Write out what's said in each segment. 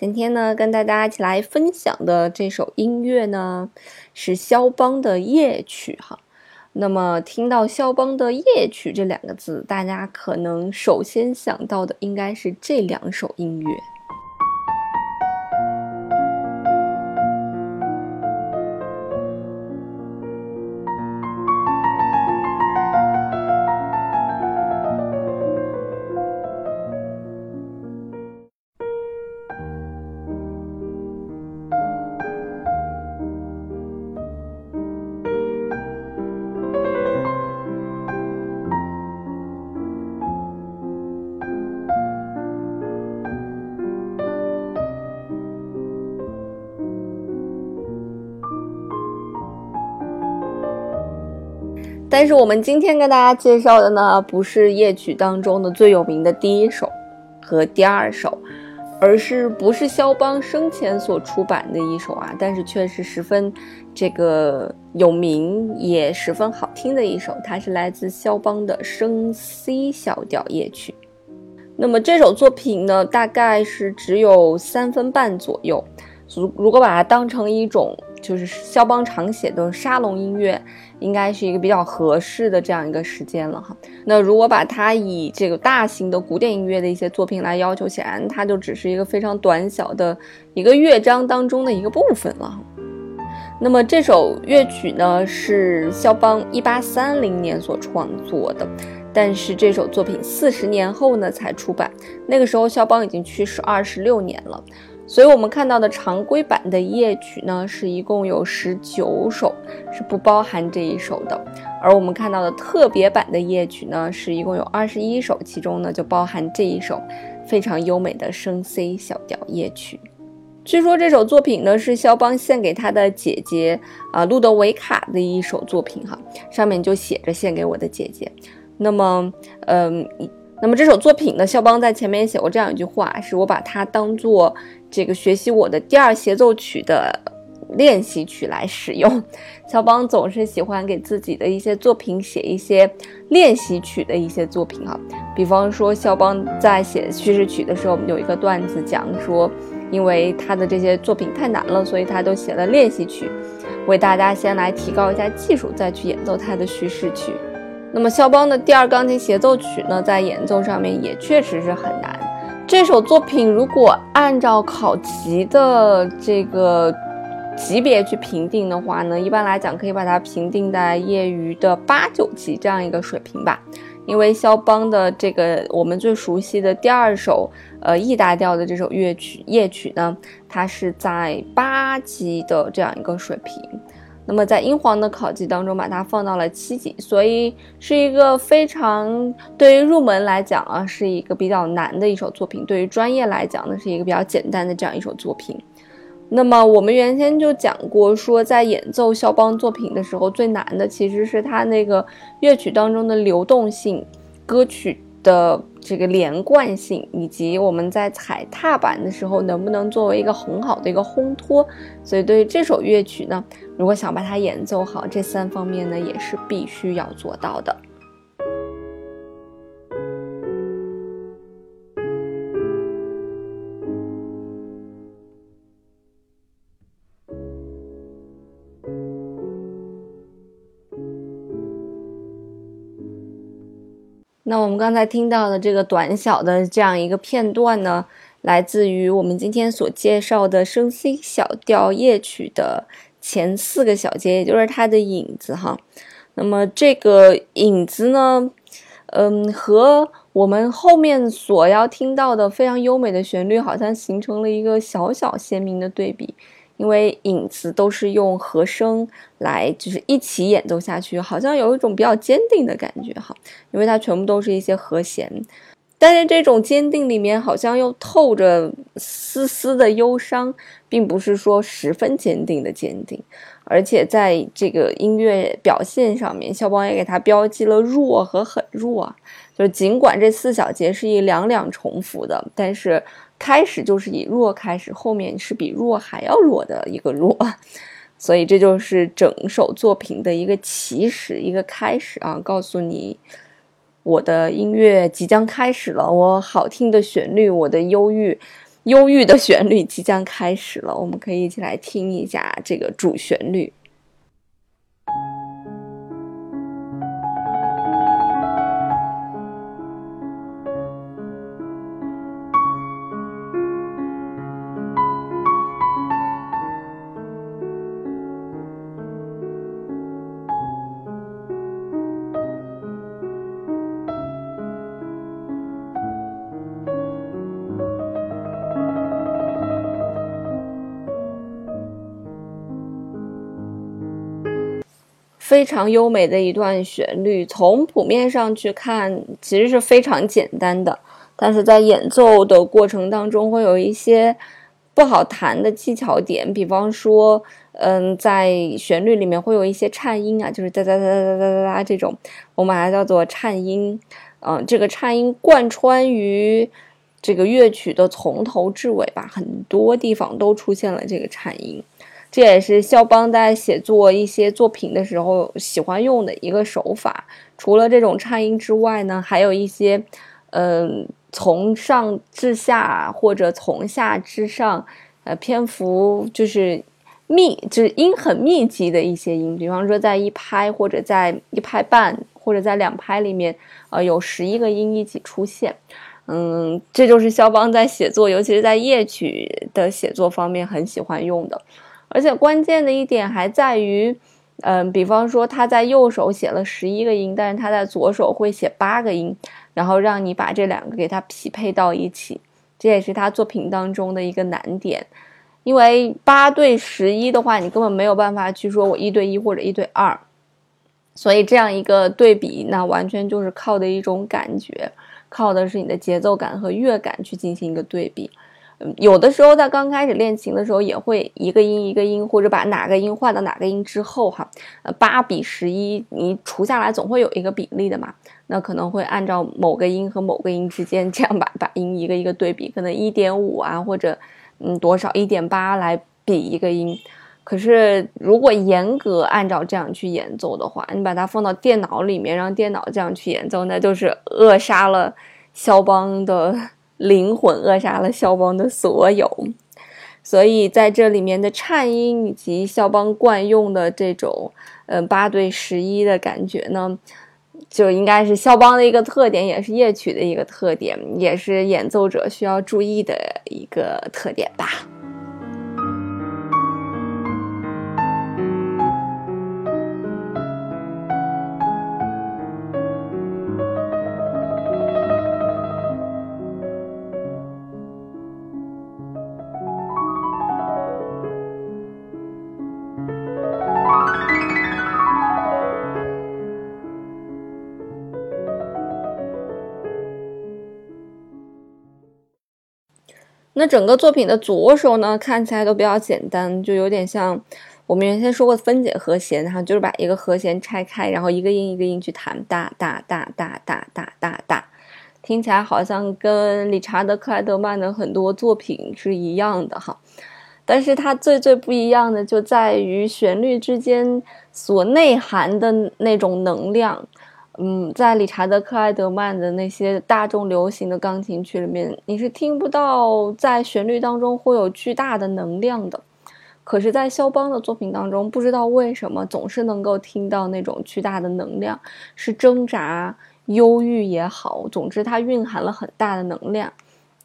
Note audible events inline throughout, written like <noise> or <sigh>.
今天呢，跟大家一起来分享的这首音乐呢，是肖邦的夜曲哈。那么听到肖邦的夜曲这两个字，大家可能首先想到的应该是这两首音乐。但是我们今天跟大家介绍的呢，不是夜曲当中的最有名的第一首和第二首，而是不是肖邦生前所出版的一首啊，但是却是十分这个有名也十分好听的一首，它是来自肖邦的升 C 小调夜曲。那么这首作品呢，大概是只有三分半左右，如如果把它当成一种。就是肖邦常写的沙龙音乐，应该是一个比较合适的这样一个时间了哈。那如果把它以这个大型的古典音乐的一些作品来要求显然，它就只是一个非常短小的一个乐章当中的一个部分了。那么这首乐曲呢，是肖邦一八三零年所创作的，但是这首作品四十年后呢才出版，那个时候肖邦已经去世二十六年了。所以，我们看到的常规版的夜曲呢，是一共有十九首，是不包含这一首的；而我们看到的特别版的夜曲呢，是一共有二十一首，其中呢就包含这一首非常优美的升 C 小调夜曲。据说这首作品呢是肖邦献给他的姐姐啊路德维卡的一首作品哈，上面就写着献给我的姐姐。那么，嗯。那么这首作品呢，肖邦在前面写过这样一句话，是我把它当做这个学习我的第二协奏曲的练习曲来使用。肖邦总是喜欢给自己的一些作品写一些练习曲的一些作品啊，比方说肖邦在写叙事曲的时候，我们有一个段子讲说，因为他的这些作品太难了，所以他都写了练习曲，为大家先来提高一下技术，再去演奏他的叙事曲。那么肖邦的第二钢琴协奏曲呢，在演奏上面也确实是很难。这首作品如果按照考级的这个级别去评定的话呢，一般来讲可以把它评定在业余的八九级这样一个水平吧。因为肖邦的这个我们最熟悉的第二首呃 E 大调的这首乐曲夜曲呢，它是在八级的这样一个水平。那么在英皇的考级当中，把它放到了七级，所以是一个非常对于入门来讲啊，是一个比较难的一首作品；对于专业来讲呢，是一个比较简单的这样一首作品。那么我们原先就讲过，说在演奏肖邦作品的时候，最难的其实是它那个乐曲当中的流动性，歌曲。的这个连贯性，以及我们在踩踏板的时候能不能作为一个很好的一个烘托，所以对于这首乐曲呢，如果想把它演奏好，这三方面呢也是必须要做到的。那我们刚才听到的这个短小的这样一个片段呢，来自于我们今天所介绍的升 C 小调夜曲的前四个小节，也就是它的影子哈。那么这个影子呢，嗯，和我们后面所要听到的非常优美的旋律，好像形成了一个小小鲜明的对比。因为影子都是用和声来，就是一起演奏下去，好像有一种比较坚定的感觉哈。因为它全部都是一些和弦，但是这种坚定里面好像又透着丝丝的忧伤，并不是说十分坚定的坚定。而且在这个音乐表现上面，肖邦也给他标记了弱和很弱。就是尽管这四小节是以两两重复的，但是开始就是以弱开始，后面是比弱还要弱的一个弱。<laughs> 所以这就是整首作品的一个起始，一个开始啊，告诉你我的音乐即将开始了，我好听的旋律，我的忧郁。忧郁的旋律即将开始了，我们可以一起来听一下这个主旋律。非常优美的一段旋律，从谱面上去看，其实是非常简单的，但是在演奏的过程当中，会有一些不好弹的技巧点，比方说，嗯，在旋律里面会有一些颤音啊，就是哒哒哒哒哒哒哒这种，我们把它叫做颤音，嗯，这个颤音贯穿于这个乐曲的从头至尾吧，很多地方都出现了这个颤音。这也是肖邦在写作一些作品的时候喜欢用的一个手法。除了这种颤音之外呢，还有一些，嗯，从上至下或者从下至上，呃，篇幅就是密，就是音很密集的一些音。比方说，在一拍或者在一拍半或者在两拍里面，呃，有十一个音一起出现。嗯，这就是肖邦在写作，尤其是在夜曲的写作方面很喜欢用的。而且关键的一点还在于，嗯，比方说他在右手写了十一个音，但是他在左手会写八个音，然后让你把这两个给他匹配到一起，这也是他作品当中的一个难点。因为八对十一的话，你根本没有办法去说我一对一或者一对二，所以这样一个对比，那完全就是靠的一种感觉，靠的是你的节奏感和乐感去进行一个对比。有的时候在刚开始练琴的时候，也会一个音一个音，或者把哪个音换到哪个音之后，哈，呃，八比十一，你除下来总会有一个比例的嘛。那可能会按照某个音和某个音之间这样把把音一个一个对比，可能一点五啊，或者嗯多少一点八来比一个音。可是如果严格按照这样去演奏的话，你把它放到电脑里面，让电脑这样去演奏，那就是扼杀了肖邦的。灵魂扼杀了肖邦的所有，所以在这里面的颤音以及肖邦惯用的这种，嗯，八对十一的感觉呢，就应该是肖邦的一个特点，也是夜曲的一个特点，也是演奏者需要注意的一个特点吧。那整个作品的左手呢，看起来都比较简单，就有点像我们原先说过分解和弦，哈，就是把一个和弦拆开，然后一个音一个音去弹，哒哒哒哒哒哒哒哒，听起来好像跟理查德克莱德曼的很多作品是一样的哈。但是它最最不一样的就在于旋律之间所内涵的那种能量。嗯，在理查德·克莱德曼的那些大众流行的钢琴曲里面，你是听不到在旋律当中会有巨大的能量的。可是，在肖邦的作品当中，不知道为什么总是能够听到那种巨大的能量，是挣扎、忧郁也好，总之它蕴含了很大的能量。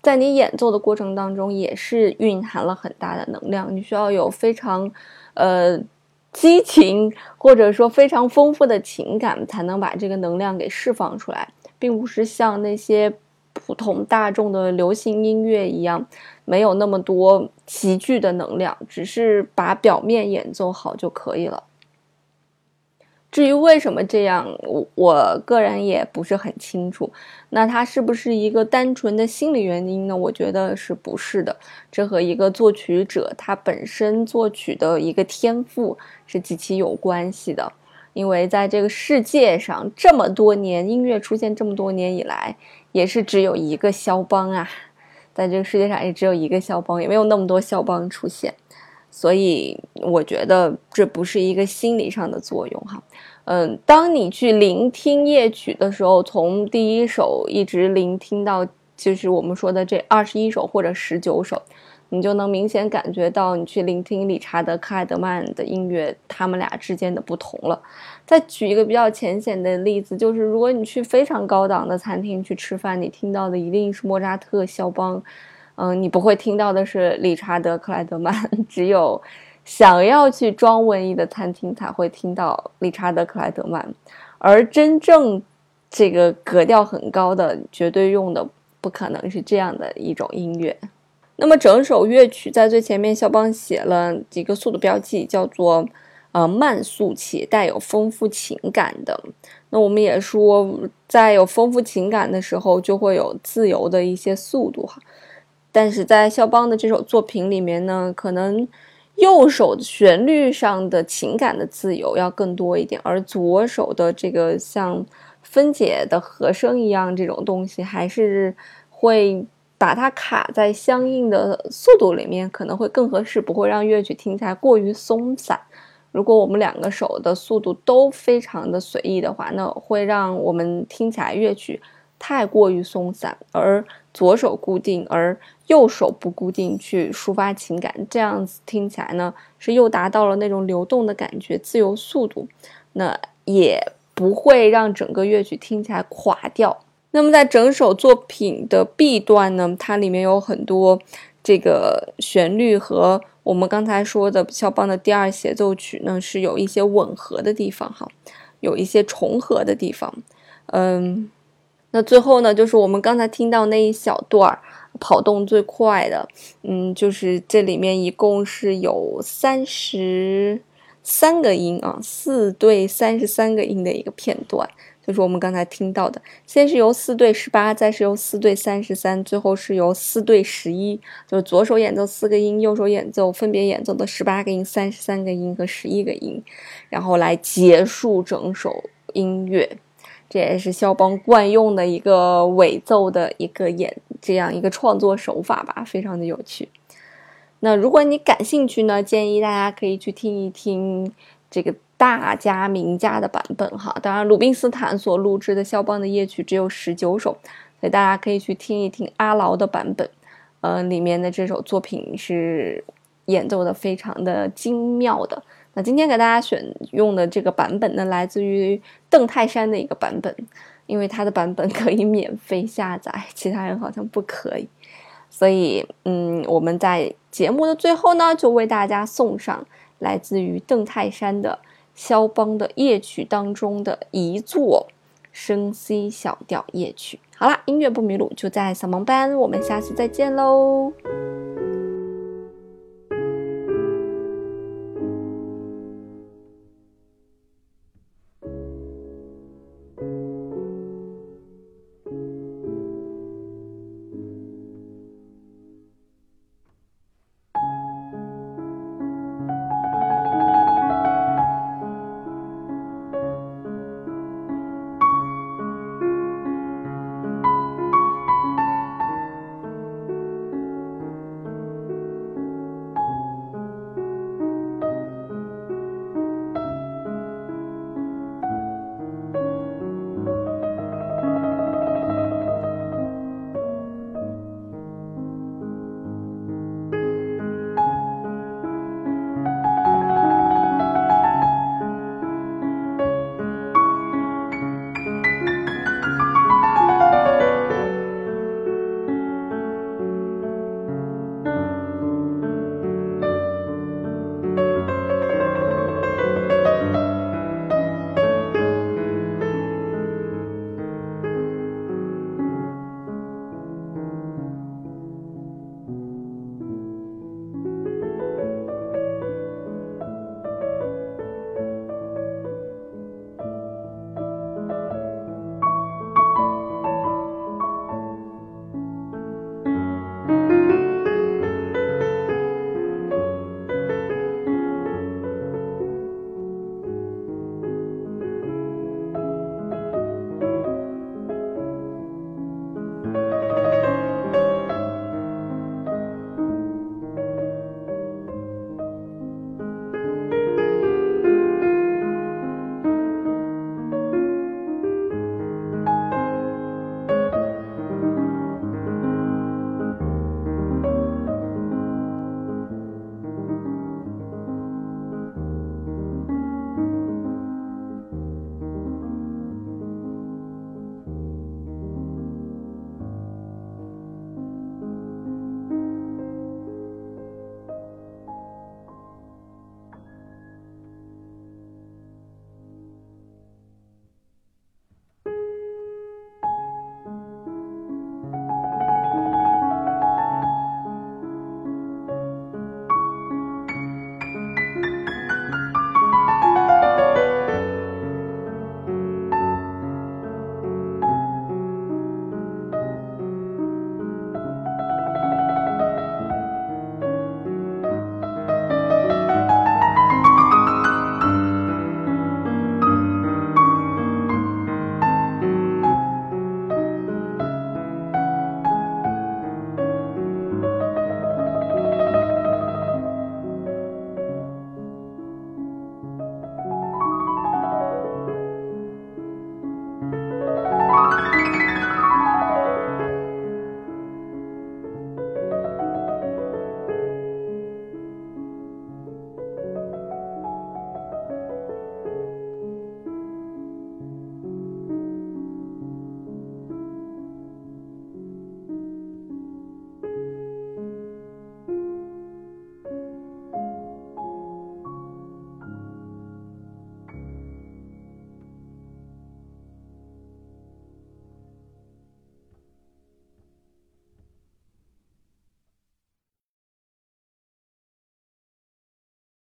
在你演奏的过程当中，也是蕴含了很大的能量。你需要有非常，呃。激情或者说非常丰富的情感，才能把这个能量给释放出来，并不是像那些普通大众的流行音乐一样，没有那么多齐聚的能量，只是把表面演奏好就可以了。至于为什么这样，我我个人也不是很清楚。那它是不是一个单纯的心理原因呢？我觉得是不是的。这和一个作曲者他本身作曲的一个天赋是极其有关系的。因为在这个世界上这么多年，音乐出现这么多年以来，也是只有一个肖邦啊，在这个世界上也只有一个肖邦，也没有那么多肖邦出现。所以我觉得这不是一个心理上的作用哈，嗯，当你去聆听夜曲的时候，从第一首一直聆听到就是我们说的这二十一首或者十九首，你就能明显感觉到你去聆听理查德克莱德曼的音乐，他们俩之间的不同了。再举一个比较浅显的例子，就是如果你去非常高档的餐厅去吃饭，你听到的一定是莫扎特、肖邦。嗯，你不会听到的是理查德克莱德曼，<laughs> 只有想要去装文艺的餐厅才会听到理查德克莱德曼，而真正这个格调很高的，绝对用的不可能是这样的一种音乐。那么整首乐曲在最前面，肖邦写了几个速度标记，叫做呃慢速且带有丰富情感的。那我们也说，在有丰富情感的时候，就会有自由的一些速度哈。但是在肖邦的这首作品里面呢，可能右手旋律上的情感的自由要更多一点，而左手的这个像分解的和声一样这种东西，还是会把它卡在相应的速度里面，可能会更合适，不会让乐曲听起来过于松散。如果我们两个手的速度都非常的随意的话，那会让我们听起来乐曲太过于松散，而左手固定，而右手不固定去抒发情感，这样子听起来呢，是又达到了那种流动的感觉、自由速度，那也不会让整个乐曲听起来垮掉。那么在整首作品的 B 段呢，它里面有很多这个旋律和我们刚才说的肖邦的第二协奏曲呢是有一些吻合的地方，哈，有一些重合的地方，嗯。那最后呢，就是我们刚才听到那一小段儿跑动最快的，嗯，就是这里面一共是有三十三个音啊，四对三十三个音的一个片段，就是我们刚才听到的。先是由四对十八，再是由四对三十三，最后是由四对十一，就是左手演奏四个音，右手演奏分别演奏的十八个音、三十三个音和十一个音，然后来结束整首音乐。这也是肖邦惯用的一个尾奏的一个演这样一个创作手法吧，非常的有趣。那如果你感兴趣呢，建议大家可以去听一听这个大家名家的版本哈。当然，鲁宾斯坦所录制的肖邦的夜曲只有十九首，所以大家可以去听一听阿劳的版本。呃，里面的这首作品是演奏的非常的精妙的。那今天给大家选用的这个版本呢，来自于邓泰山的一个版本，因为他的版本 <laughs> 可以免费下载，其他人好像不可以，所以，嗯，我们在节目的最后呢，就为大家送上来自于邓泰山的肖邦的夜曲当中的一座升 C 小调夜曲。好啦，音乐不迷路就在小盲班，我们下次再见喽。